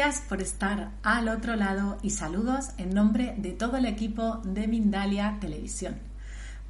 Por estar al otro lado y saludos en nombre de todo el equipo de Mindalia Televisión.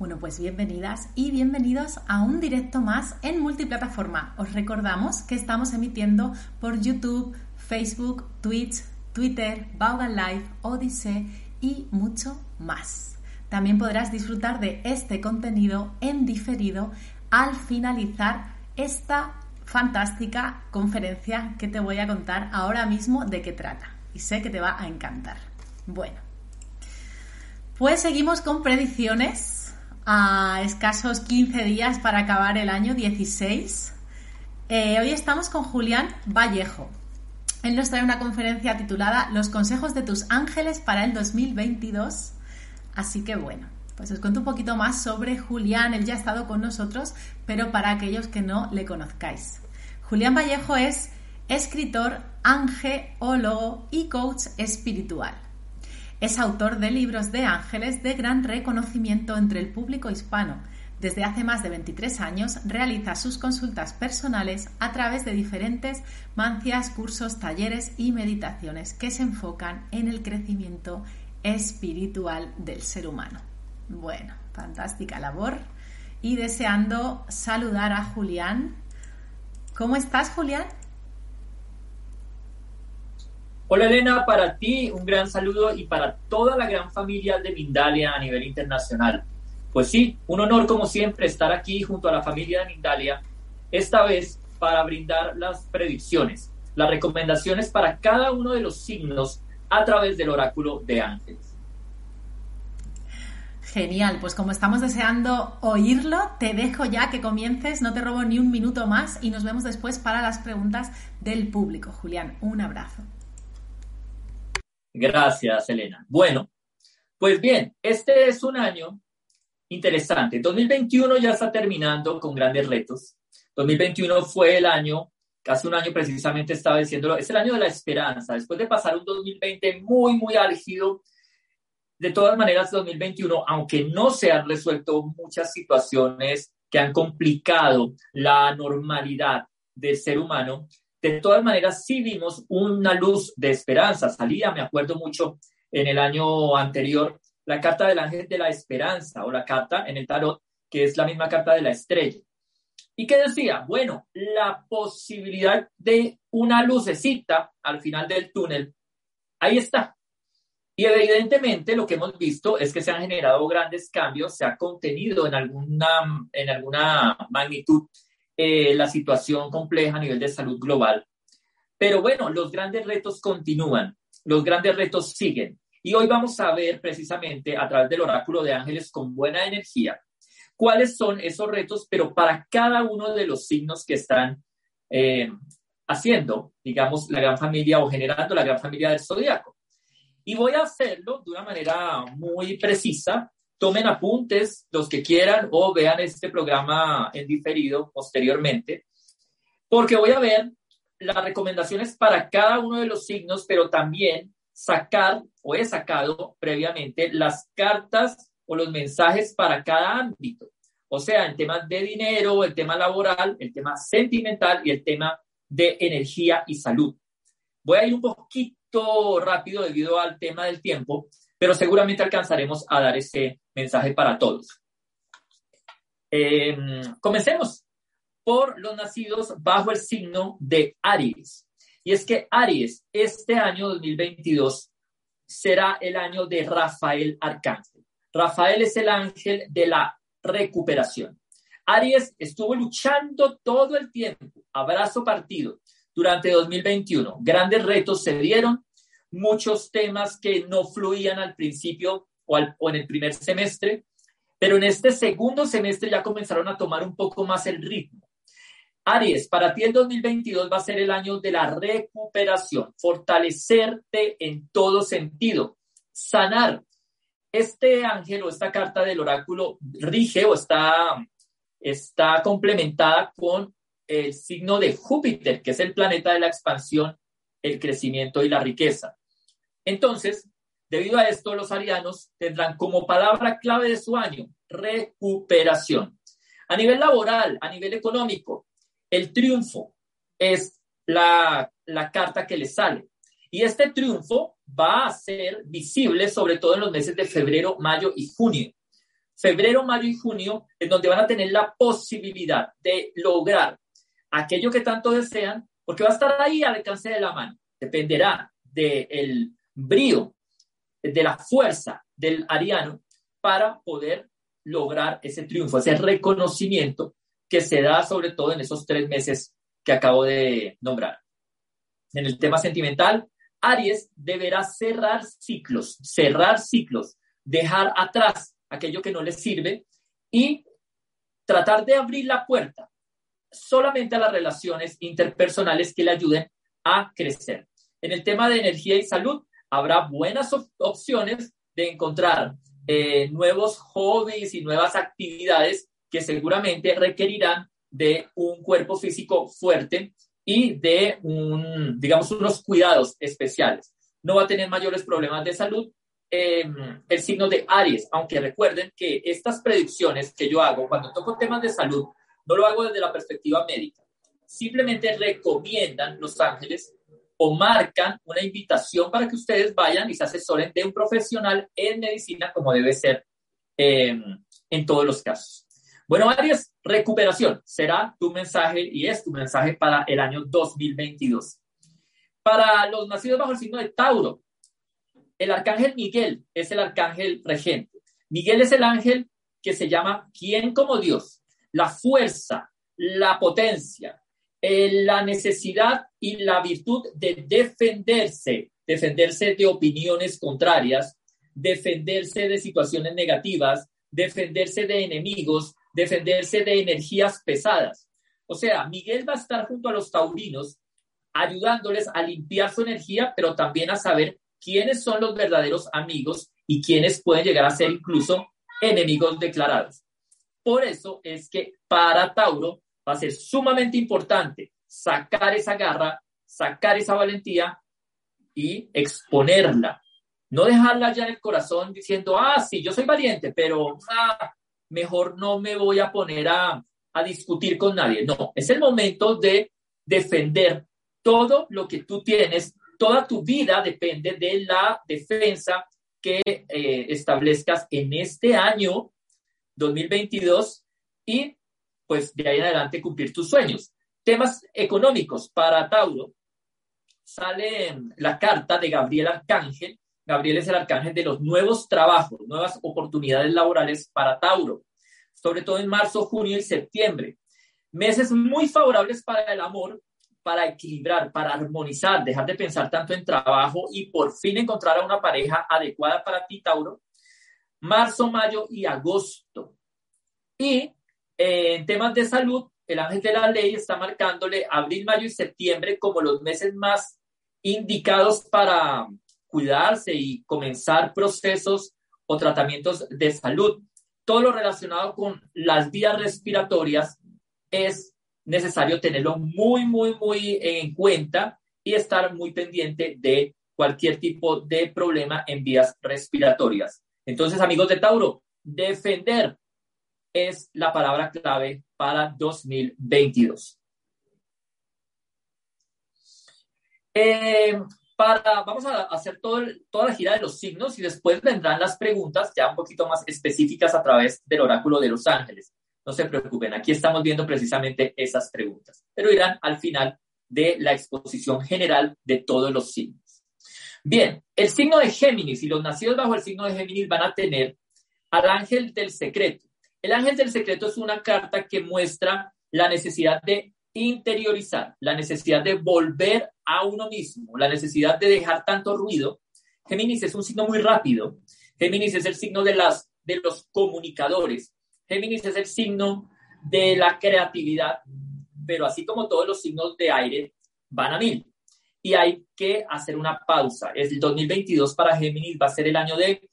Bueno, pues bienvenidas y bienvenidos a un directo más en multiplataforma. Os recordamos que estamos emitiendo por YouTube, Facebook, Twitch, Twitter, Vaughan Live, Odyssey y mucho más. También podrás disfrutar de este contenido en diferido al finalizar esta fantástica conferencia que te voy a contar ahora mismo de qué trata. Y sé que te va a encantar. Bueno, pues seguimos con predicciones a escasos 15 días para acabar el año 16. Eh, hoy estamos con Julián Vallejo. Él nos trae una conferencia titulada Los consejos de tus ángeles para el 2022. Así que bueno, pues os cuento un poquito más sobre Julián. Él ya ha estado con nosotros, pero para aquellos que no le conozcáis. Julián Vallejo es escritor, angeólogo y coach espiritual. Es autor de libros de ángeles de gran reconocimiento entre el público hispano. Desde hace más de 23 años realiza sus consultas personales a través de diferentes mancias, cursos, talleres y meditaciones que se enfocan en el crecimiento espiritual del ser humano. Bueno, fantástica labor y deseando saludar a Julián ¿Cómo estás, Julián? Hola Elena, para ti un gran saludo y para toda la gran familia de Mindalia a nivel internacional. Pues sí, un honor como siempre estar aquí junto a la familia de Mindalia, esta vez para brindar las predicciones, las recomendaciones para cada uno de los signos a través del oráculo de ángeles. Genial, pues como estamos deseando oírlo, te dejo ya que comiences, no te robo ni un minuto más y nos vemos después para las preguntas del público. Julián, un abrazo. Gracias, Elena. Bueno, pues bien, este es un año interesante. 2021 ya está terminando con grandes retos. 2021 fue el año, casi un año precisamente estaba diciéndolo, es el año de la esperanza. Después de pasar un 2020 muy, muy álgido, de todas maneras, 2021, aunque no se han resuelto muchas situaciones que han complicado la normalidad del ser humano, de todas maneras sí vimos una luz de esperanza. Salía, me acuerdo mucho, en el año anterior, la carta del ángel de la esperanza o la carta en el tarot, que es la misma carta de la estrella. ¿Y qué decía? Bueno, la posibilidad de una lucecita al final del túnel, ahí está. Y evidentemente lo que hemos visto es que se han generado grandes cambios, se ha contenido en alguna, en alguna magnitud eh, la situación compleja a nivel de salud global. Pero bueno, los grandes retos continúan, los grandes retos siguen. Y hoy vamos a ver precisamente a través del oráculo de ángeles con buena energía cuáles son esos retos, pero para cada uno de los signos que están eh, haciendo, digamos, la gran familia o generando la gran familia del zodiaco. Y voy a hacerlo de una manera muy precisa tomen apuntes los que quieran o vean este programa en diferido posteriormente, porque voy a ver las recomendaciones para cada uno de los signos, pero también sacar o he sacado previamente las cartas o los mensajes para cada ámbito. O sea, el tema de dinero, el tema laboral, el tema sentimental y el tema de energía y salud. Voy a ir un poquito rápido debido al tema del tiempo, pero seguramente alcanzaremos a dar ese mensaje para todos. Em, comencemos por los nacidos bajo el signo de Aries. Y es que Aries, este año 2022, será el año de Rafael Arcángel. Rafael es el ángel de la recuperación. Aries estuvo luchando todo el tiempo, abrazo partido, durante 2021. Grandes retos se dieron, muchos temas que no fluían al principio o, en el primer semestre, pero en este segundo semestre ya comenzaron a tomar un poco más el ritmo. Aries, para ti el 2022 va a ser el año de la recuperación, fortalecerte en todo sentido, sanar. Este ángel o esta carta del oráculo rige o está, está complementada con el signo de Júpiter, que es el planeta de la expansión, el crecimiento y la riqueza. Entonces, debido a esto, los arianos tendrán como palabra clave de su año recuperación. A nivel laboral, a nivel económico, el triunfo es la, carta que le sale. Y este triunfo va a ser visible sobre todo en los meses de febrero, mayo y junio. Febrero, mayo y junio es donde van a tener la posibilidad de lograr aquello que tanto desean, porque va a estar ahí al alcance de la mano. Dependerá del brío, de la fuerza del ariano para poder lograr ese triunfo, ese reconocimiento que se da sobre todo en esos tres meses que acabo de nombrar. En el tema sentimental, Aries deberá cerrar ciclos, cerrar ciclos, dejar atrás aquello que no le sirve y tratar de abrir la puerta solamente a las relaciones interpersonales que le ayuden a crecer. En el tema de energía y salud, habrá buenas opciones de encontrar eh, nuevos hobbies y nuevas actividades que seguramente requerirán de un cuerpo físico fuerte y de un, digamos, unos cuidados especiales. No va a tener mayores problemas de salud em, el signo de Aries, aunque recuerden que estas predicciones que yo hago cuando toco temas de salud, no lo hago desde la perspectiva médica. Simplemente recomiendan los ángeles o marcan una invitación para que ustedes vayan y se asesoren de un profesional en medicina como debe ser em, en todos los casos. Bueno, Aries, recuperación será tu mensaje y es tu mensaje para el año 2022. Para los nacidos bajo el signo de Tauro, el arcángel Miguel es el arcángel regente. Miguel es el ángel que se llama ¿Quién como Dios? La fuerza, la potencia, eh, la necesidad y la virtud de defenderse, defenderse de opiniones contrarias, defenderse de situaciones negativas, defenderse de enemigos, defenderse de energías pesadas. O sea, Miguel va a estar junto a los taurinos ayudándoles a limpiar su energía, pero también a saber quiénes son los verdaderos amigos y quiénes pueden llegar a ser incluso enemigos declarados. Por eso es que para Tauro va a ser sumamente importante sacar esa garra, sacar esa valentía y exponerla. No dejarla ya en el corazón diciendo, ah, sí, yo soy valiente, pero ah, mejor no me voy a poner a, discutir con nadie. No, es el momento de defender todo lo que tú tienes, toda tu vida depende de la defensa que eh, establezcas en este año 2022 y pues de ahí en adelante cumplir tus sueños. Temas económicos para Tauro. Sale la carta de Gabriel Arcángel Gabriel es el arcángel de los nuevos trabajos, nuevas oportunidades laborales para Tauro, sobre todo en marzo, junio y septiembre. Meses muy favorables para el amor, para equilibrar, para armonizar, dejar de pensar tanto en trabajo y por fin encontrar a una pareja adecuada para ti, Tauro. Marzo, mayo y agosto. Y eh, en temas de salud, el ángel de la ley está marcándole abril, mayo y septiembre como los meses más indicados para cuidarse y comenzar procesos o tratamientos de salud. Todo lo relacionado con las vías respiratorias es necesario tenerlo muy, muy, muy en cuenta y estar muy pendiente de cualquier tipo de problema en vías respiratorias. Entonces, amigos de Tauro, defender es la palabra clave para 2022. Eh, para, vamos a hacer toda la gira de los signos y después vendrán las preguntas ya un poquito más específicas a través del oráculo de los ángeles. No se preocupen, aquí estamos viendo precisamente esas preguntas, pero irán al final de la exposición general de todos los signos. Bien, el signo de Géminis y los nacidos bajo el signo de Géminis van a tener al ángel del secreto. El ángel del secreto es una carta que muestra la necesidad de interiorizar, la necesidad de volver a uno mismo, la necesidad de dejar tanto ruido. Géminis es un signo muy rápido. Géminis es el signo de, las, de los comunicadores. Géminis es el signo de la creatividad, pero así como todos los signos de aire, van a mil. Y hay que hacer una pausa. El 2022 para Géminis va a ser el año de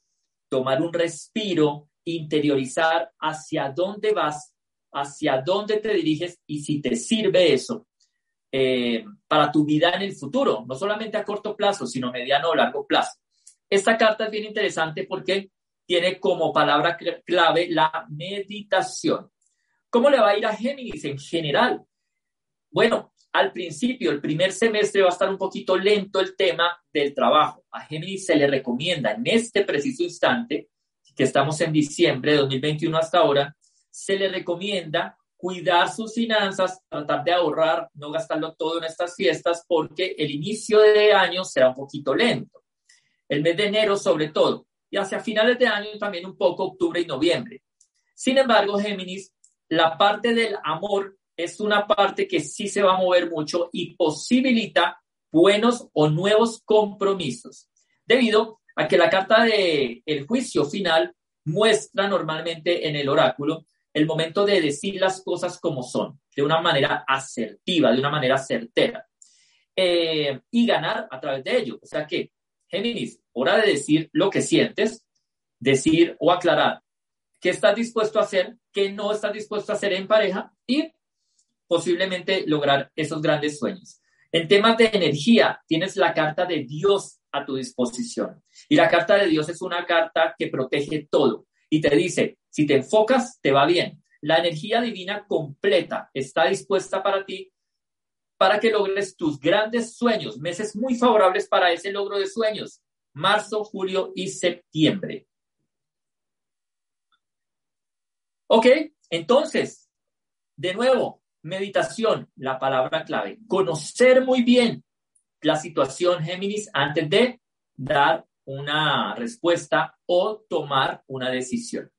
tomar un respiro, interiorizar hacia dónde vas, hacia dónde te diriges y si te sirve eso eh, para tu vida en el futuro, no solamente a corto plazo, sino mediano o largo plazo. Esta carta es bien interesante porque tiene como palabra clave la meditación. ¿Cómo le va a ir a Géminis en general? Bueno, al principio, el primer semestre va a estar un poquito lento el tema del trabajo. A Géminis se le recomienda en este preciso instante, que estamos en diciembre de 2021 hasta ahora, se le recomienda cuidar sus finanzas, tratar de ahorrar, no gastarlo todo en estas fiestas, porque el inicio de año será un poquito lento. El mes de enero sobre todo, y hacia finales de año también un poco octubre y noviembre. Sin embargo, Géminis, la parte del amor es una parte que sí se va a mover mucho y posibilita buenos o nuevos compromisos, debido a que la carta de el juicio final muestra normalmente en el oráculo el momento de decir las cosas como son, de una manera asertiva, de una manera certera, eh, y ganar a través de ello. O sea que, Géminis, hora de decir lo que sientes, decir o aclarar qué estás dispuesto a hacer, qué no estás dispuesto a hacer en pareja y posiblemente lograr esos grandes sueños. En temas de energía, tienes la carta de Dios a tu disposición. Y la carta de Dios es una carta que protege todo y te dice, si te enfocas, te va bien. La energía divina completa está dispuesta para ti para que logres tus grandes sueños, meses muy favorables para ese logro de sueños, marzo, julio y septiembre. Ok, entonces, de nuevo, Meditación, la palabra clave. Conocer muy bien la situación Géminis antes de dar una respuesta o tomar una decisión.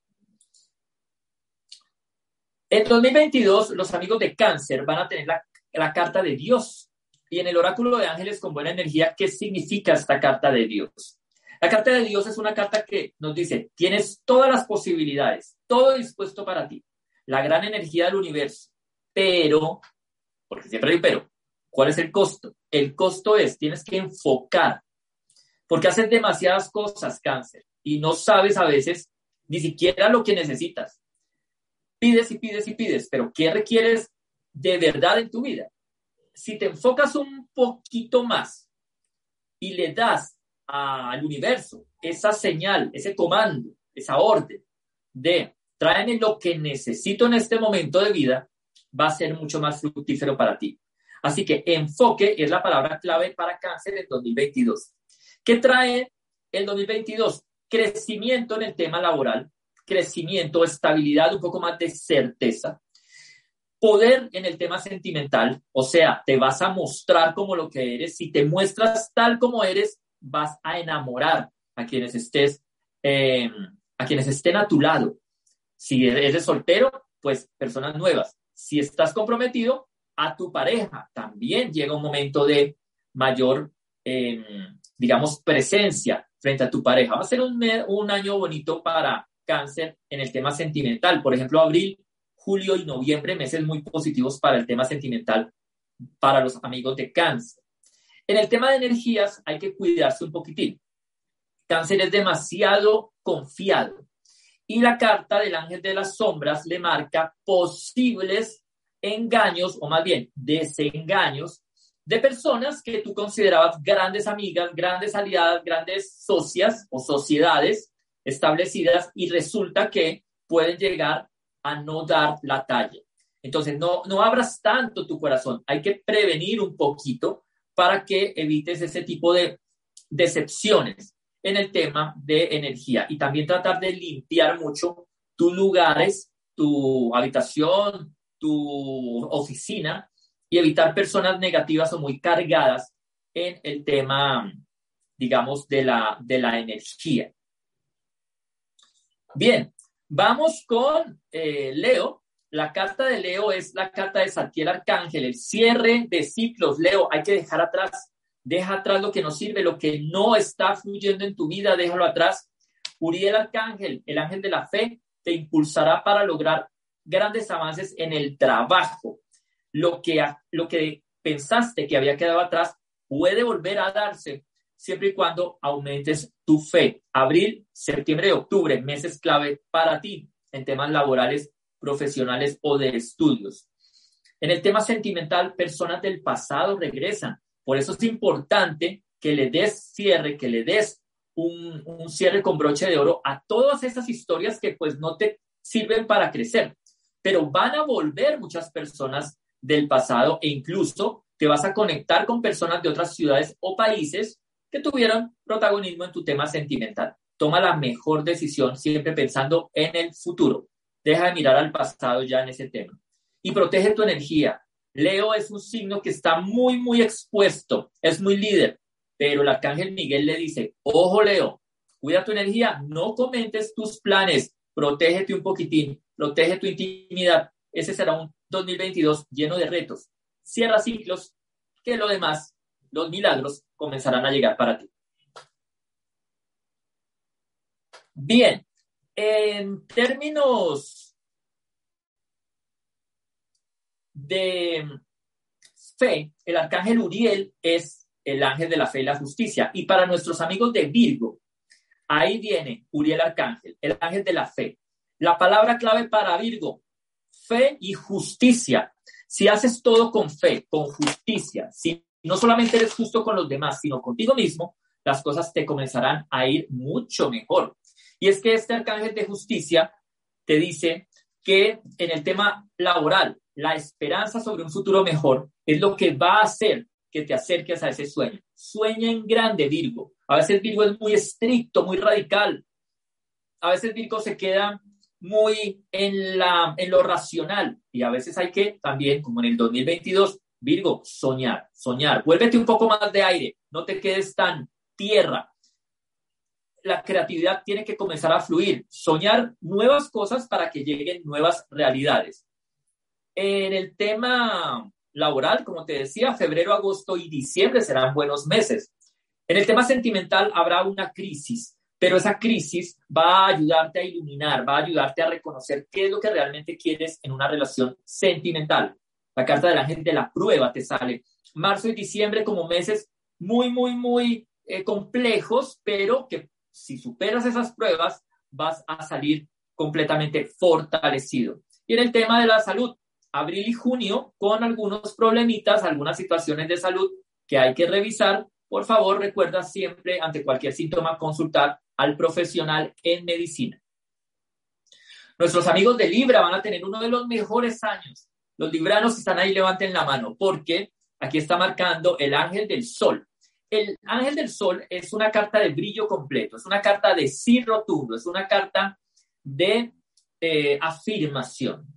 En 2022, los amigos de cáncer van a tener la, la, carta de Dios. Y en el oráculo de ángeles con buena energía, ¿qué significa esta carta de Dios? La carta de Dios es una carta que nos dice, tienes todas las posibilidades, todo dispuesto para ti, la gran energía del universo, pero, porque siempre hay pero, ¿cuál es el costo? El costo es, tienes que enfocar, porque haces demasiadas cosas, cáncer, y no sabes a veces ni siquiera lo que necesitas. Pides y pides y pides, pero ¿qué requieres de verdad en tu vida? Si te enfocas un poquito más y le das al universo esa señal, ese comando, esa orden de tráeme lo que necesito en este momento de vida, va a ser mucho más fructífero para ti. Así que enfoque es la palabra clave para cáncer en 2022. ¿Qué trae el 2022? Crecimiento en el tema laboral, crecimiento, estabilidad, un poco más de certeza. Poder en el tema sentimental, o sea, te vas a mostrar como lo que eres. Si te muestras tal como eres, vas a enamorar a quienes estés, em, a quienes estén a tu lado. Si eres soltero, pues personas nuevas si estás comprometido a tu pareja, también llega un momento de mayor, em, digamos, presencia frente a tu pareja. Va a ser un, un año bonito para cáncer en el tema sentimental. Por ejemplo, abril, julio y noviembre, meses muy positivos para el tema sentimental para los amigos de cáncer. En el tema de energías hay que cuidarse un poquitín. Cáncer es demasiado confiado. Y la carta del ángel de las sombras le marca posibles engaños, o más bien desengaños, de personas que tú considerabas grandes amigas, grandes aliadas, grandes socias o sociedades establecidas y resulta que pueden llegar a no dar la talla. Entonces, no, no abras tanto tu corazón, hay que prevenir un poquito para que evites ese tipo de decepciones en el tema de energía y también tratar de limpiar mucho tus lugares, tu habitación, tu oficina y evitar personas negativas o muy cargadas en el tema, digamos, de la, de la energía. Bien, vamos con eh, Leo. La carta de Leo es la carta de Santiel Arcángel, el cierre de ciclos. Leo, hay que dejar atrás, deja atrás lo que no sirve, lo que no está fluyendo en tu vida, déjalo atrás. Uriel Arcángel, el ángel de la fe, te impulsará para lograr grandes avances en el trabajo. Lo que, lo que pensaste que había quedado atrás puede volver a darse siempre y cuando aumentes tu fe. Abril, septiembre y octubre, meses clave para ti en temas laborales, profesionales o de estudios. En el tema sentimental, personas del pasado regresan. Por eso es importante que le des cierre, que le des un, cierre con broche de oro a todas esas historias que pues no te sirven para crecer. Pero van a volver muchas personas del pasado e incluso te vas a conectar con personas de otras ciudades o países que tuvieron protagonismo en tu tema sentimental. Toma la mejor decisión siempre pensando en el futuro. Deja de mirar al pasado ya en ese tema. Y protege tu energía. Leo es un signo que está muy, muy expuesto, es muy líder, pero el arcángel Miguel le dice, ojo Leo, cuida tu energía, no comentes tus planes, protégete un poquitín, protege tu intimidad. Ese será un 2022 lleno de retos. Cierra ciclos, que lo demás, los milagros, comenzarán a llegar para ti. Bien, en términos de fe, el arcángel Uriel es el ángel de la fe y la justicia. Y para nuestros amigos de Virgo, ahí viene Uriel Arcángel, el ángel de la fe. La palabra clave para Virgo, fe y justicia. Si haces todo con fe, con justicia, si no solamente eres justo con los demás, sino contigo mismo, las cosas te comenzarán a ir mucho mejor. Y es que este arcángel de justicia te dice que en el tema laboral, la esperanza sobre un futuro mejor es lo que va a hacer que te acerques a ese sueño. Sueña en grande, Virgo. A veces Virgo es muy estricto, muy radical. A veces Virgo se queda muy en, la, en lo racional y a veces hay que también, como en el 2022, Virgo, soñar, soñar. Vuélvete un poco más de aire, no te quedes tan tierra. La creatividad tiene que comenzar a fluir, soñar nuevas cosas para que lleguen nuevas realidades. En el tema laboral, como te decía, febrero, agosto y diciembre serán buenos meses. En el tema sentimental habrá una crisis, pero esa crisis va a ayudarte a iluminar, va a ayudarte a reconocer qué es lo que realmente quieres en una relación sentimental. La carta del ángel de la prueba te sale. Marzo y diciembre como meses muy, muy, muy eh, complejos, pero que si superas esas pruebas vas a salir completamente fortalecido. Y en el tema de la salud, abril y junio con algunos problemitas, algunas situaciones de salud que hay que revisar. Por favor, recuerda siempre ante cualquier síntoma consultar al profesional en medicina. Nuestros amigos de Libra van a tener uno de los mejores años los libranos están ahí, levanten la mano, porque aquí está marcando el ángel del sol. El ángel del sol es una carta de brillo completo, es una carta de sí rotundo, es una carta de eh, afirmación.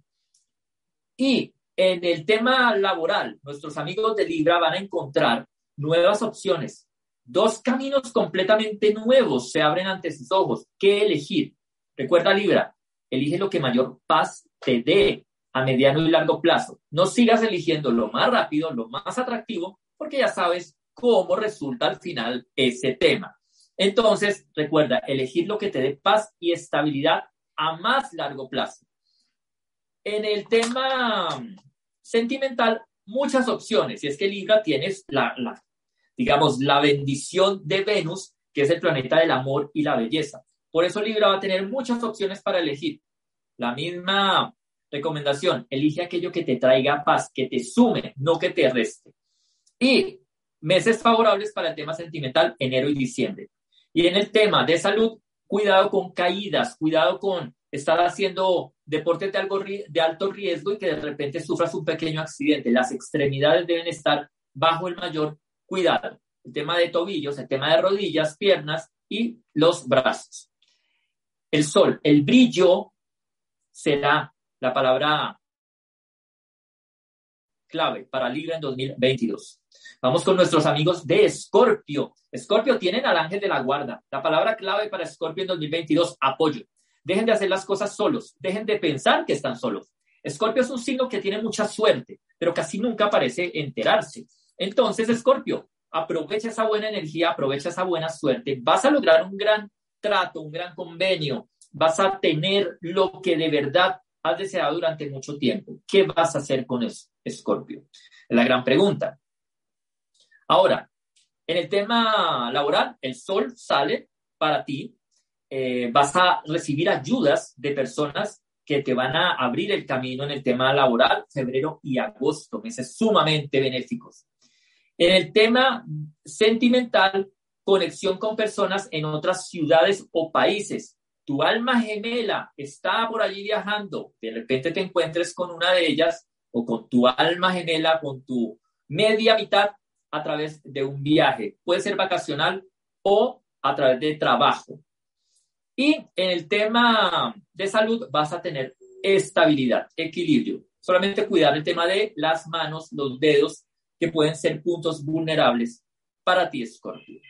Y en el tema laboral, nuestros amigos de Libra van a encontrar nuevas opciones. Dos caminos completamente nuevos se abren ante sus ojos. ¿Qué elegir? Recuerda Libra, elige lo que mayor paz te dé a mediano y largo plazo. No sigas eligiendo lo más rápido, lo más atractivo, porque ya sabes cómo resulta al final ese tema. Entonces, recuerda, elegir lo que te dé paz y estabilidad a más largo plazo. En el tema sentimental, muchas opciones. Y es que Libra tienes la, digamos, la bendición de Venus que es el planeta del amor y la belleza. Por eso Libra va a tener muchas opciones para elegir. La misma recomendación, elige aquello que te traiga paz, que te sume, no que te reste. Y meses favorables para el tema sentimental, enero y diciembre. Y en el tema de salud, cuidado con caídas, cuidado con estar haciendo deportes de, algo, de alto riesgo y que de repente sufras un pequeño accidente. Las extremidades deben estar bajo el mayor cuidado. El tema de tobillos, el tema de rodillas, piernas y los brazos. El sol, el brillo será la palabra clave para Libra en 2022. Vamos con nuestros amigos de Escorpio. Escorpio tienen al ángel de la guarda. La palabra clave para Escorpio en 2022, apoyo. Dejen de hacer las cosas solos. Dejen de pensar que están solos. Escorpio es un signo que tiene mucha suerte, pero casi nunca parece enterarse. Entonces, Escorpio, aprovecha esa buena energía, aprovecha esa buena suerte. Vas a lograr un gran trato, un gran convenio. Vas a tener lo que de verdad has deseado durante mucho tiempo. ¿Qué vas a hacer con eso, Escorpio? Es la gran pregunta. Ahora, en el tema laboral, el sol sale para ti. Eh, vas a recibir ayudas de personas que te van a abrir el camino en el tema laboral, febrero y agosto, meses sumamente benéficos. En el tema sentimental, conexión con personas en otras ciudades o países. Tu alma gemela está por allí viajando, de repente te encuentres con una de ellas o con tu alma gemela, con tu media mitad a través de un viaje. Puede ser vacacional o a través de trabajo. Y en el tema de salud vas a tener estabilidad, equilibrio. Solamente cuidar el tema de las manos, los dedos, que pueden ser puntos vulnerables para ti, Scorpio.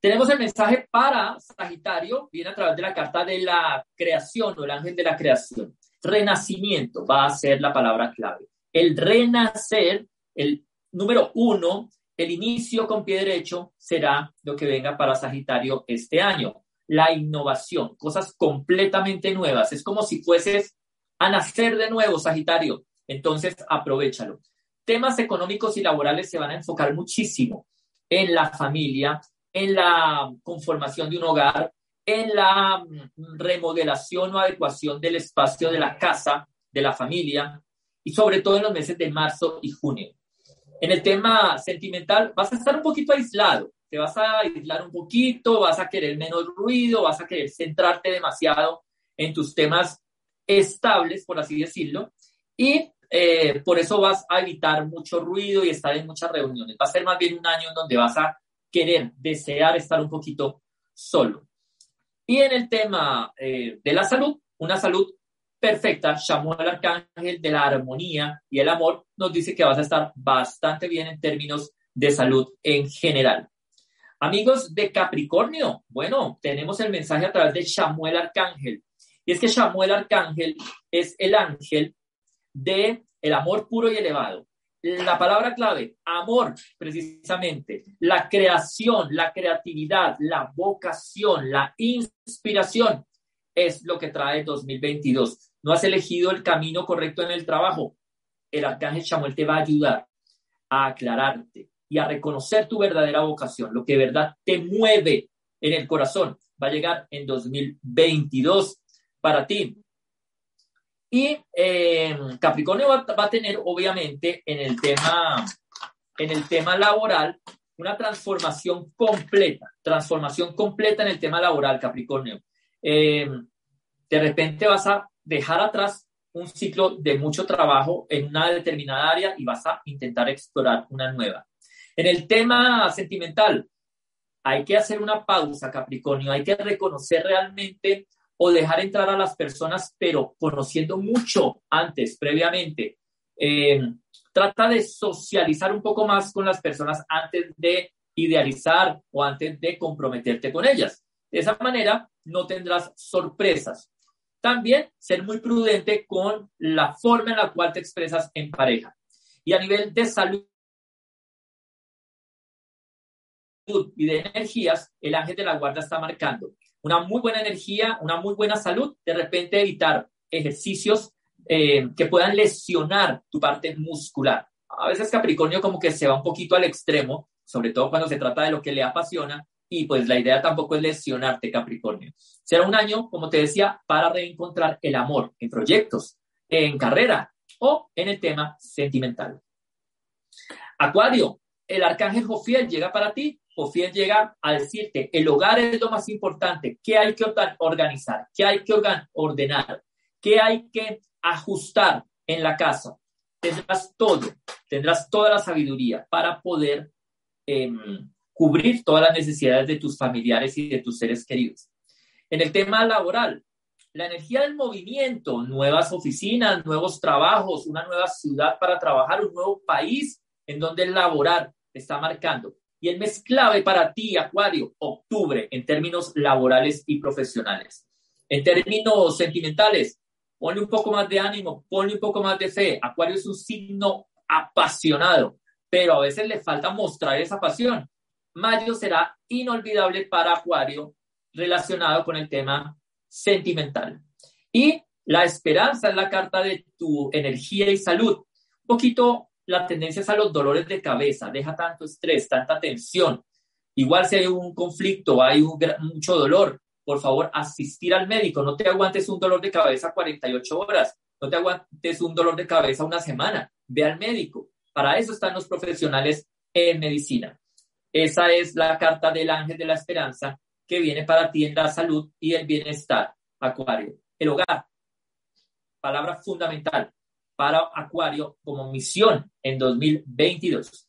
Tenemos el mensaje para Sagitario, viene a través de la carta de la creación o el ángel de la creación. Renacimiento va a ser la palabra clave. El renacer el número uno, el inicio con pie derecho será lo que venga para Sagitario este año. La innovación, cosas completamente nuevas. Es como si fueses a nacer de nuevo, Sagitario. Entonces, aprovechalo. Temas económicos y laborales se van a enfocar muchísimo en la familia, en la conformación de un hogar, en la mm, remodelación o adecuación del espacio de la casa, de la familia, y sobre todo en los meses de marzo y junio. En el tema sentimental vas a estar un poquito aislado, te vas a aislar un poquito, vas a querer menos ruido, vas a querer centrarte demasiado en tus temas estables, por así decirlo, y eh, por eso vas a evitar mucho ruido y estar en muchas reuniones. Va a ser más bien un año en donde vas a querer, desear estar un poquito solo. Y en el tema eh, de la salud, una salud perfecta, el Arcángel de la armonía y el amor, nos dice que vas a estar bastante bien en términos de salud en general. Amigos de Capricornio, bueno, tenemos el mensaje a través de Samuel Arcángel. Y es que Samuel Arcángel es el ángel de el amor puro y elevado. La palabra clave, amor, precisamente, la creación, la creatividad, la vocación, la inspiración, es lo que trae 2022 no has elegido el camino correcto en el trabajo, el arcángel Chamuel te va a ayudar a aclararte y a reconocer tu verdadera vocación, lo que de verdad te mueve en el corazón. Va a llegar en 2022 para ti. Y eh, Capricornio va, a tener, obviamente, en el tema, en el tema laboral, una transformación completa, transformación completa en el tema laboral, Capricornio. Eh, de repente vas a dejar atrás un ciclo de mucho trabajo en una determinada área y vas a intentar explorar una nueva. En el tema sentimental, hay que hacer una pausa, Capricornio, hay que reconocer realmente o dejar entrar a las personas, pero conociendo mucho antes, previamente. Eh, trata de socializar un poco más con las personas antes de idealizar o antes de comprometerte con ellas. De esa manera no tendrás sorpresas. También ser muy prudente con la forma en la cual te expresas en pareja. Y a nivel de salud y de energías, el ángel de la guarda está marcando una muy buena energía, una muy buena salud, de repente evitar ejercicios eh, que puedan lesionar tu parte muscular. A veces Capricornio como que se va un poquito al extremo sobre todo cuando se trata de lo que le apasiona, y pues la idea tampoco es lesionarte, Capricornio. Será un año, como te decía, para reencontrar el amor en proyectos, en carrera o en el tema sentimental. Acuario, el arcángel Jofiel llega para ti. Jofiel llega a decirte, el hogar es lo más importante, qué hay que organizar, qué hay que ordenar, qué hay que ajustar en la casa. Tendrás todo, tendrás toda la sabiduría para poder em, cubrir todas las necesidades de tus familiares y de tus seres queridos. En el tema laboral, la energía del movimiento, nuevas oficinas, nuevos trabajos, una nueva ciudad para trabajar, un nuevo país en donde laborar está marcando. Y el mes clave para ti, Acuario, octubre, en términos laborales y profesionales. En términos sentimentales, ponle un poco más de ánimo, ponle un poco más de fe. Acuario es un signo apasionado, pero a veces le falta mostrar esa pasión. Mayo será inolvidable para Acuario relacionado con el tema sentimental. Y la esperanza es la carta de tu energía y salud. Un poquito la tendencia es a los dolores de cabeza, deja tanto estrés, tanta tensión. Igual si hay un conflicto, hay mucho dolor, por favor, asistir al médico. No te aguantes un dolor de cabeza 48 horas, no te aguantes un dolor de cabeza una semana. Ve al médico. Para eso están los profesionales en medicina. Esa es la carta del ángel de la esperanza que viene para ti en la salud y el bienestar, Acuario. El hogar, palabra fundamental para Acuario como misión en 2022.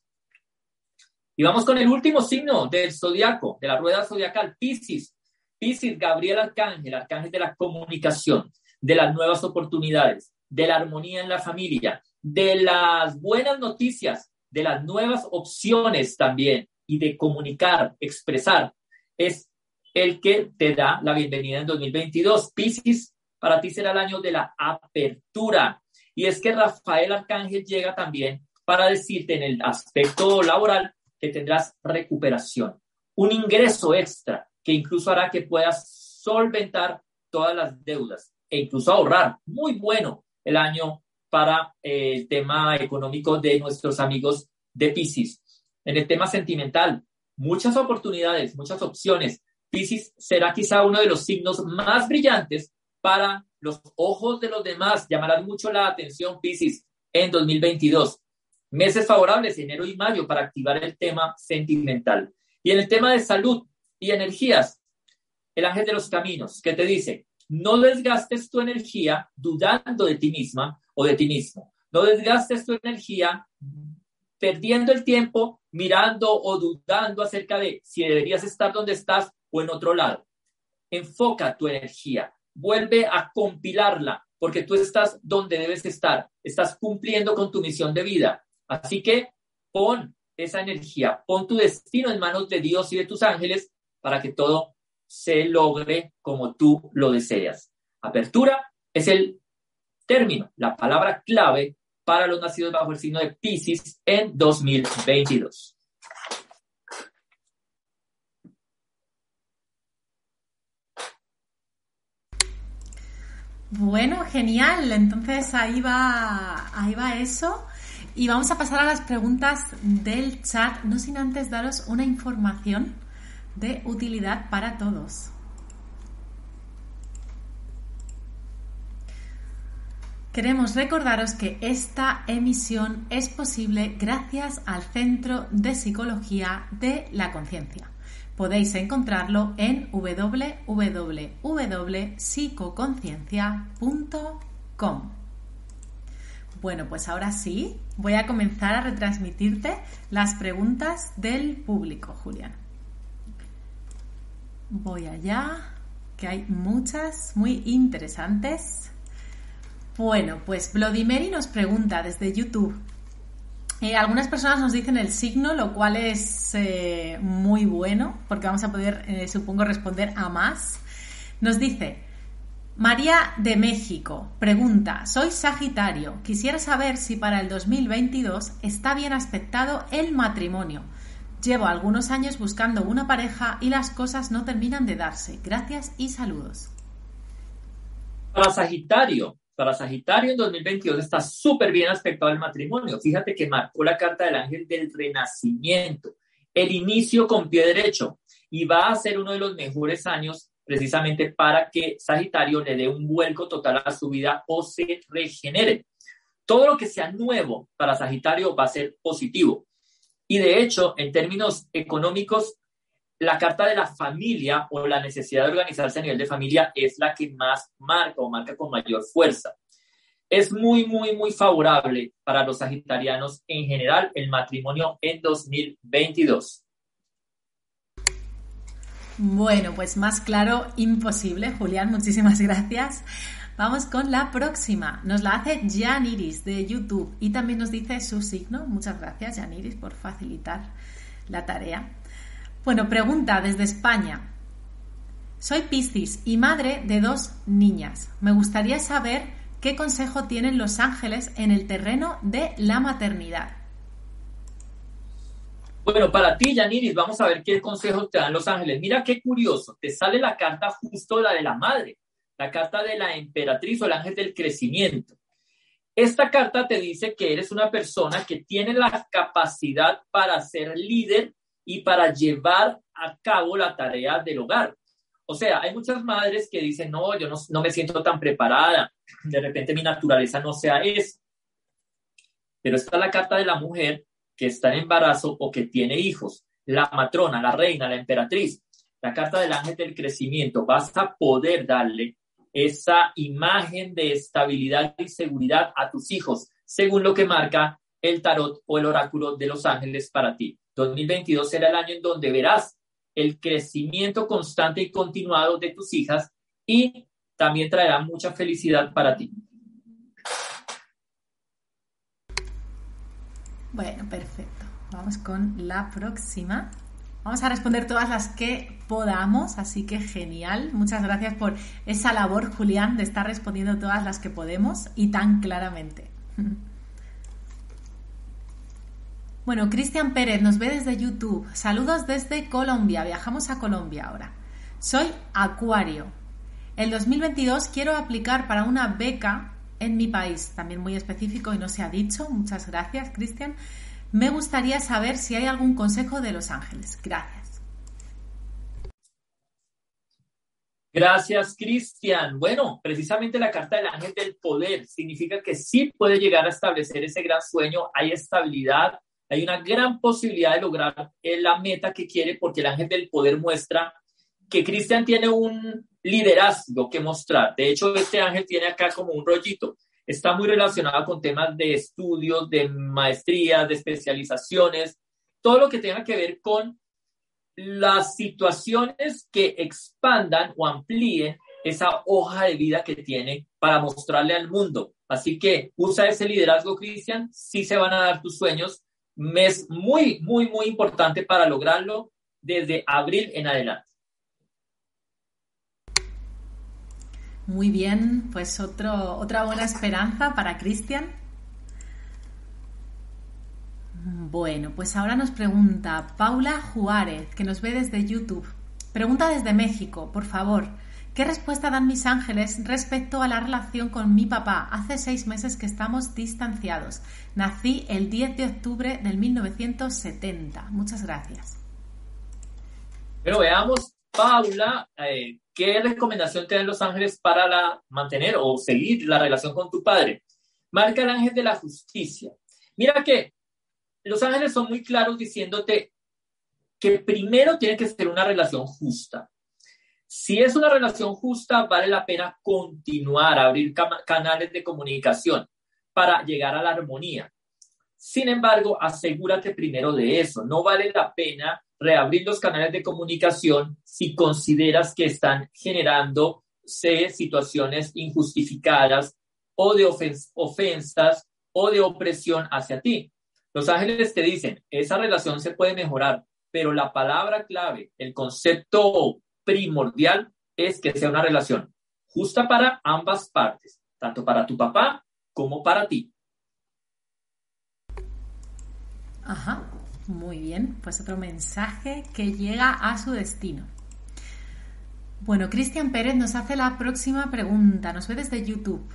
Y vamos con el último signo del zodiaco, de la rueda zodiacal, Piscis. Piscis, Gabriel Arcángel, arcángel de la comunicación, de las nuevas oportunidades, de la armonía en la familia, de las buenas noticias, de las nuevas opciones también y de comunicar, expresar. Es el que te da la bienvenida en 2022. Piscis, para ti será el año de la apertura. Y es que Rafael Arcángel llega también para decirte en el aspecto laboral que tendrás recuperación, un ingreso extra que incluso hará que puedas solventar todas las deudas e incluso ahorrar. Muy bueno el año para eh, el tema económico de nuestros amigos de Piscis. En el tema sentimental, muchas oportunidades, muchas opciones Piscis será quizá uno de los signos más brillantes para los ojos de los demás. Llamarán mucho la atención Piscis en 2022. Meses favorables, enero y mayo, para activar el tema sentimental. Y en el tema de salud y energías, el ángel de los caminos, que te dice, no desgastes tu energía dudando de ti misma o de ti mismo. No desgastes tu energía perdiendo el tiempo mirando o dudando acerca de si deberías estar donde estás o en otro lado. Enfoca tu energía, vuelve a compilarla, porque tú estás donde debes estar, estás cumpliendo con tu misión de vida. Así que pon esa energía, pon tu destino en manos de Dios y de tus ángeles para que todo se logre como tú lo deseas. Apertura es el término, la palabra clave para los nacidos bajo el signo de Pisces en 2022. Bueno, genial. Entonces ahí va, ahí va eso. Y vamos a pasar a las preguntas del chat, no sin antes daros una información de utilidad para todos. Queremos recordaros que esta emisión es posible gracias al Centro de Psicología de la Conciencia. Podéis encontrarlo en www.psicoconciencia.com. Bueno, pues ahora sí, voy a comenzar a retransmitirte las preguntas del público, Julián. Voy allá, que hay muchas muy interesantes. Bueno, pues Vladimiri nos pregunta desde YouTube. Eh, algunas personas nos dicen el signo, lo cual es eh, muy bueno, porque vamos a poder, eh, supongo, responder a más. Nos dice, María de México pregunta, soy Sagitario, quisiera saber si para el 2022 está bien aspectado el matrimonio. Llevo algunos años buscando una pareja y las cosas no terminan de darse. Gracias y saludos. Para Sagitario, para Sagitario en 2022 está súper bien aspectado el matrimonio. Fíjate que marcó la carta del ángel del renacimiento. el inicio con pie derecho y va a ser uno de los mejores años precisamente para que Sagitario le dé un vuelco total a su vida o se regenere. Todo lo que sea nuevo para Sagitario va a ser positivo. Y de hecho, en términos económicos, la carta de la familia o la necesidad de organizarse a nivel de familia es la que más marca o marca con mayor fuerza. Es muy, muy, muy favorable para los sagitarianos en general el matrimonio en 2022. Bueno, pues más claro, imposible. Julián, muchísimas gracias. Vamos con la próxima. Nos la hace Janiris de YouTube y también nos dice su signo. Muchas gracias, Janiris, por facilitar la tarea. Bueno, pregunta desde España. Soy Piscis y madre de dos niñas. Me gustaría saber qué consejo tienen los ángeles en el terreno de la maternidad. Bueno, para ti, Yaniris, vamos a ver qué consejos te dan los ángeles. Mira qué curioso, te sale la carta justo la de la madre, la carta de la emperatriz o el ángel del crecimiento. Esta carta te dice que eres una persona que tiene la capacidad para ser líder y para llevar a cabo la tarea del hogar. O sea, hay muchas madres que dicen, no, yo no, no me siento tan preparada, de repente mi naturaleza no sea eso. Pero está la carta de la mujer que está en embarazo o que tiene hijos, la matrona, la reina, la emperatriz, la carta del ángel del crecimiento, vas a poder darle esa imagen de estabilidad y seguridad a tus hijos, según lo que marca el tarot o el oráculo de los ángeles para ti. 2022 será el año en donde verás el crecimiento constante y continuado de tus hijas y también traerá mucha felicidad para ti. Bueno, perfecto. Vamos con la próxima. Vamos a responder todas las que podamos, así que genial. Muchas gracias por esa labor, Julián, de estar respondiendo todas las que podemos y tan claramente. Bueno, Cristian Pérez nos ve desde YouTube. Saludos desde Colombia. Viajamos a Colombia ahora. Soy Acuario. El 2022 quiero aplicar para una beca en mi país, también muy específico y no se ha dicho. Muchas gracias, Cristian. Me gustaría saber si hay algún consejo de Los Ángeles. Gracias. Gracias, Cristian. Bueno, precisamente la carta del ángel del poder significa que sí puede llegar a establecer ese gran sueño, hay estabilidad, hay una gran posibilidad de lograr la meta que quiere porque el ángel del poder muestra que Cristian tiene un liderazgo que mostrar. De hecho, este ángel tiene acá como un rollito. Está muy relacionado con temas de estudios, de maestrías, de especializaciones, todo lo que tenga que ver con las situaciones que expandan o amplíen esa hoja de vida que tiene para mostrarle al mundo. Así que usa ese liderazgo, Cristian, sí se van a dar tus sueños. Mes muy, muy, muy importante para lograrlo desde abril en adelante. Muy bien, pues otro, otra buena esperanza para Cristian. Bueno, pues ahora nos pregunta Paula Juárez, que nos ve desde YouTube. Pregunta desde México, por favor. ¿Qué respuesta dan mis ángeles respecto a la relación con mi papá? Hace seis meses que estamos distanciados. Nací el 10 de octubre del 1970. Muchas gracias. Pero veamos, Paula, eh, ¿qué recomendación te dan los ángeles para mantener o seguir la relación con tu padre? Marca el ángel de la justicia. Mira que los ángeles son muy claros diciéndote que primero tiene que ser una relación justa. Si es una relación justa, vale la pena continuar, abrir canales de comunicación para llegar a la armonía. Sin embargo, asegúrate primero de eso. No vale la pena reabrir los canales de comunicación si consideras que están generando situaciones injustificadas o de ofensas o de opresión hacia ti. Los ángeles te dicen, esa relación se puede mejorar, pero la palabra clave, el concepto primordial es que sea una relación justa para ambas partes, tanto para tu papá como para ti. Ajá. Muy bien, pues otro mensaje que llega a su destino. Bueno, Cristian Pérez nos hace la próxima pregunta, nos ve desde YouTube.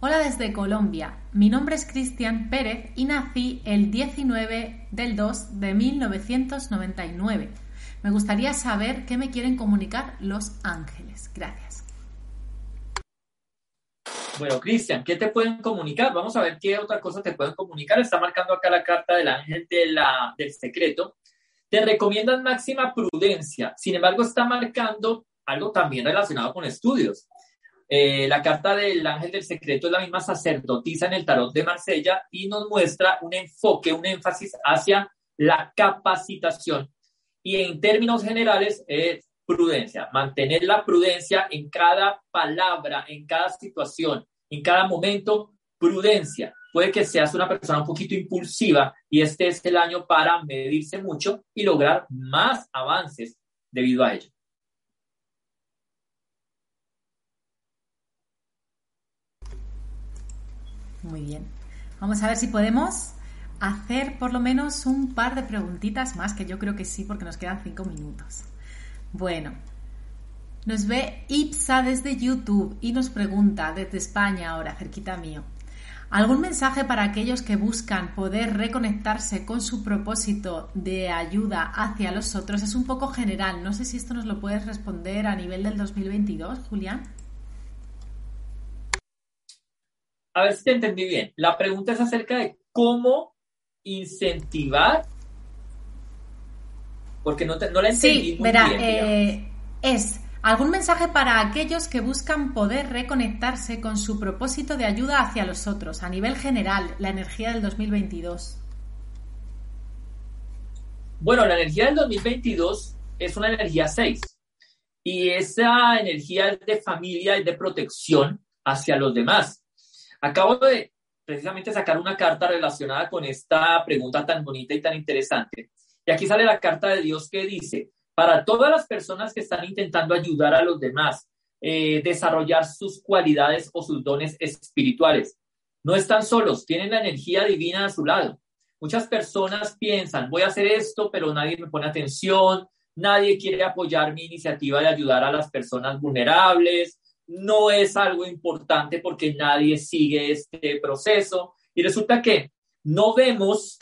Hola desde Colombia. Mi nombre es Cristian Pérez y nací el 19 del 2 de 1999. Me gustaría saber qué me quieren comunicar los ángeles. Gracias. Bueno, Cristian, ¿qué te pueden comunicar? Vamos a ver qué otra cosa te pueden comunicar. Está marcando acá la carta del ángel de la, del secreto. Te recomiendan máxima prudencia. Sin embargo, está marcando algo también relacionado con estudios. Eh, la carta del ángel del secreto es la misma sacerdotisa en el tarot de Marsella y nos muestra un enfoque, un énfasis hacia la capacitación. Y en términos generales es prudencia, mantener la prudencia en cada palabra, en cada situación, en cada momento, prudencia. Puede que seas una persona un poquito impulsiva y este es el año para medirse mucho y lograr más avances debido a ello. Muy bien. Vamos a ver si podemos hacer por lo menos un par de preguntitas más, que yo creo que sí, porque nos quedan cinco minutos. Bueno, nos ve Ipsa desde YouTube y nos pregunta desde España ahora, cerquita mío. ¿Algún mensaje para aquellos que buscan poder reconectarse con su propósito de ayuda hacia los otros? Es un poco general. No sé si esto nos lo puedes responder a nivel del 2022, Julián. a ver si te entendí bien. La pregunta es acerca de cómo incentivar, porque no, no la entendí sí, verá, eh, es algún mensaje para aquellos que buscan poder reconectarse con su propósito de ayuda hacia los otros, a nivel general, la energía del 2022. Bueno, la energía del 2022 es una energía 6 y esa energía es de familia y de protección hacia los demás. Acabo de precisamente sacar una carta relacionada con esta pregunta tan bonita y tan interesante. Y aquí sale la carta de Dios que dice, para todas las personas que están intentando ayudar a los demás, eh, desarrollar sus cualidades o sus dones espirituales. No están solos, tienen la energía divina a su lado. Muchas personas piensan, voy a hacer esto, pero nadie me pone atención, nadie quiere apoyar mi iniciativa de ayudar a las personas vulnerables, no es algo importante porque nadie sigue este proceso y resulta que no vemos,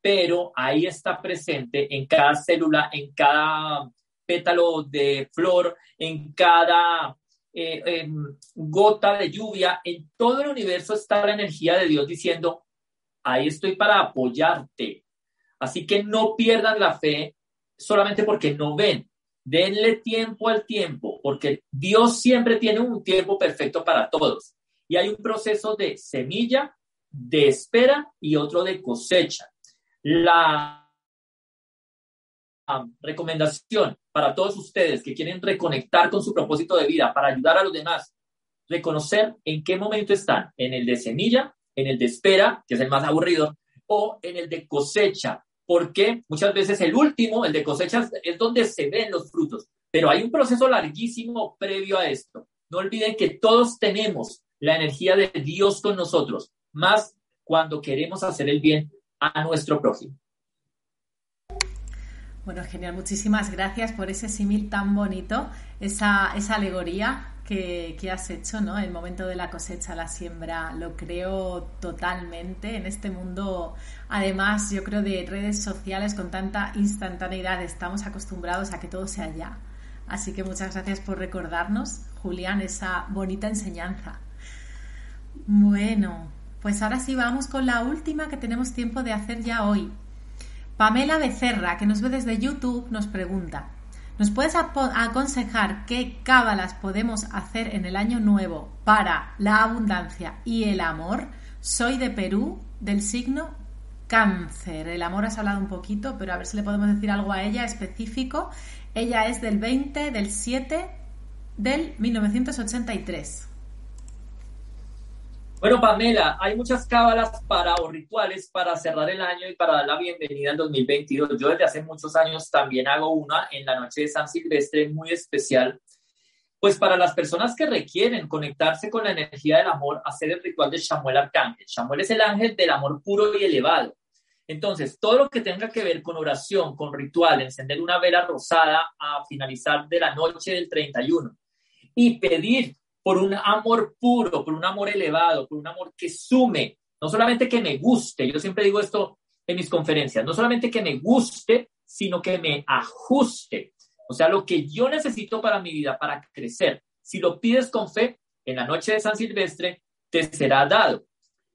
pero ahí está presente en cada célula, en cada pétalo de flor, en cada eh, gota de lluvia, en todo el universo está la energía de Dios diciendo, ahí estoy para apoyarte. Así que no pierdan la fe solamente porque no ven. Denle tiempo al tiempo, porque Dios siempre tiene un tiempo perfecto para todos. Y hay un proceso de semilla, de espera y otro de cosecha. La recomendación para todos ustedes que quieren reconectar con su propósito de vida, para ayudar a los demás, reconocer en qué momento están, en el de semilla, en el de espera, que es el más aburrido, o en el de cosecha, porque muchas veces el último, el de cosechas, es donde se ven los frutos, pero hay un proceso larguísimo previo a esto. No olviden que todos tenemos la energía de Dios con nosotros, más cuando queremos hacer el bien a nuestro prójimo. Bueno, genial. Muchísimas gracias por ese símil tan bonito, esa, esa alegoría que, has hecho, ¿no? El momento de la cosecha, la siembra, lo creo totalmente. En este mundo, además, yo creo de redes sociales con tanta instantaneidad, estamos acostumbrados a que todo sea ya. Así que muchas gracias por recordarnos, Julián, esa bonita enseñanza. Bueno, pues ahora sí vamos con la última que tenemos tiempo de hacer ya hoy. Pamela Becerra, que nos ve desde YouTube, nos pregunta, ¿Nos puedes aconsejar qué cábalas podemos hacer en el año nuevo para la abundancia y el amor? Soy de Perú, del signo cáncer. El amor has hablado un poquito, pero a ver si le podemos decir algo a ella específico. Ella es del 20 del 7 del 1983. Bueno, Pamela, hay muchas cábalas para o rituales para cerrar el año y para dar la bienvenida al 2022. Yo desde hace muchos años también hago una en la noche de San Silvestre muy especial. Pues para las personas que requieren conectarse con la energía del amor, hacer el ritual de Samuel Arcángel. Samuel es el ángel del amor puro y elevado. Entonces, todo lo que tenga que ver con oración, con ritual, encender una vela rosada a finalizar de la noche del 31 y pedir por un amor puro, por un amor elevado, por un amor que sume, no solamente que me guste, yo siempre digo esto en mis conferencias, no solamente que me guste, sino que me ajuste. O sea, lo que yo necesito para mi vida, para crecer. Si lo pides con fe, en la noche de San Silvestre te será dado.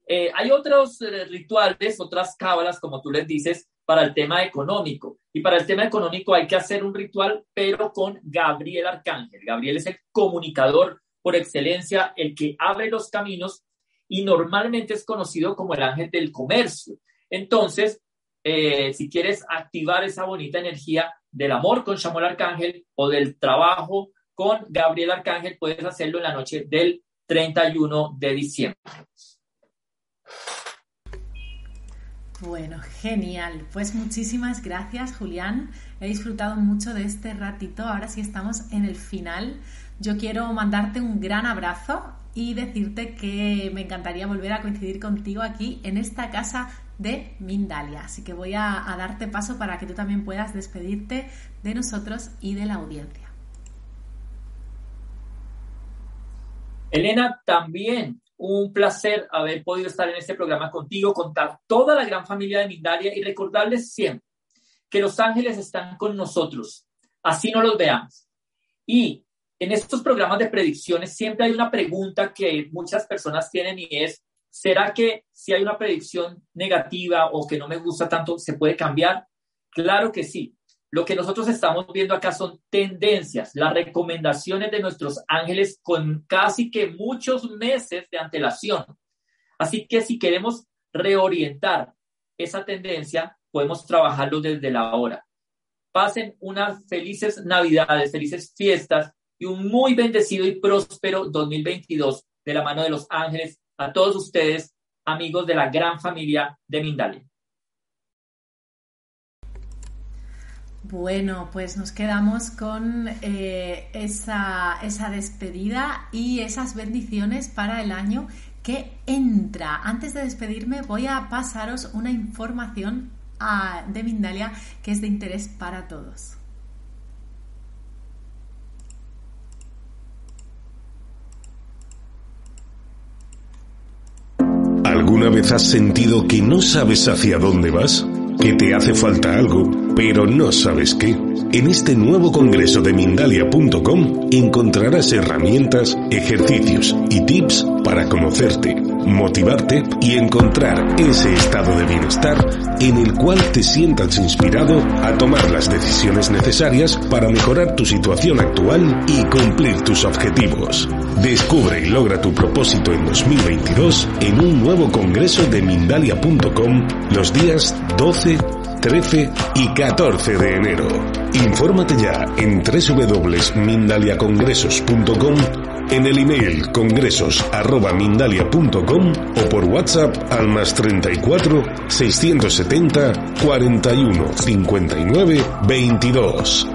Eh, hay otros eh, rituales, otras cábalas, como tú les dices, para el tema económico. Y para el tema económico hay que hacer un ritual, pero con Gabriel Arcángel. Gabriel es el comunicador por excelencia, el que abre los caminos y normalmente es conocido como el ángel del comercio. Entonces, eh, si quieres activar esa bonita energía del amor con Samuel Arcángel o del trabajo con Gabriel Arcángel, puedes hacerlo en la noche del 31 de diciembre. Bueno, genial. Pues muchísimas gracias, Julián. He disfrutado mucho de este ratito. Ahora sí estamos en el final. Yo quiero mandarte un gran abrazo y decirte que me encantaría volver a coincidir contigo aquí en esta casa de Mindalia. Así que voy a, darte paso para que tú también puedas despedirte de nosotros y de la audiencia. Elena, también un placer haber podido estar en este programa contigo, contar toda la gran familia de Mindalia y recordarles siempre que los ángeles están con nosotros, así no los veamos. Y en estos programas de predicciones siempre hay una pregunta que muchas personas tienen y es, ¿será que si hay una predicción negativa o que no me gusta tanto, se puede cambiar? Claro que sí. Lo que nosotros estamos viendo acá son tendencias, las recomendaciones de nuestros ángeles con casi que muchos meses de antelación. Así que si queremos reorientar esa tendencia, podemos trabajarlo desde la hora. Pasen unas felices navidades, felices fiestas y un muy bendecido y próspero 2022 de la mano de los ángeles a todos ustedes, amigos de la gran familia de Mindalia. Bueno, pues nos quedamos con eh, esa, esa despedida y esas bendiciones para el año que entra. Antes de despedirme voy a pasaros una información a, de Mindalia que es de interés para todos. ¿Alguna vez has sentido que no sabes hacia dónde vas? ¿Que te hace falta algo? Pero no sabes qué. En este nuevo congreso de Mindalia.com encontrarás herramientas, ejercicios y tips para conocerte, motivarte y encontrar ese estado de bienestar en el cual te sientas inspirado a tomar las decisiones necesarias para mejorar tu situación actual y cumplir tus objetivos. Descubre y logra tu propósito en 2022 en un nuevo congreso de Mindalia.com los días 12, 13 y 14 de enero. Infórmate ya en www.mindaliacongresos.com, en el email congresos.mindalia.com o por WhatsApp al más 34 670 41 59 22.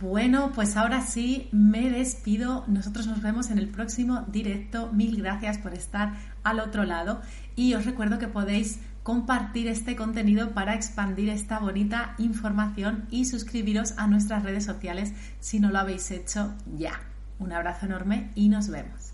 Bueno, pues ahora sí me despido. Nosotros nos vemos en el próximo directo. Mil gracias por estar al otro lado y os recuerdo que podéis compartir este contenido para expandir esta bonita información y suscribiros a nuestras redes sociales si no lo habéis hecho ya. Un abrazo enorme y nos vemos.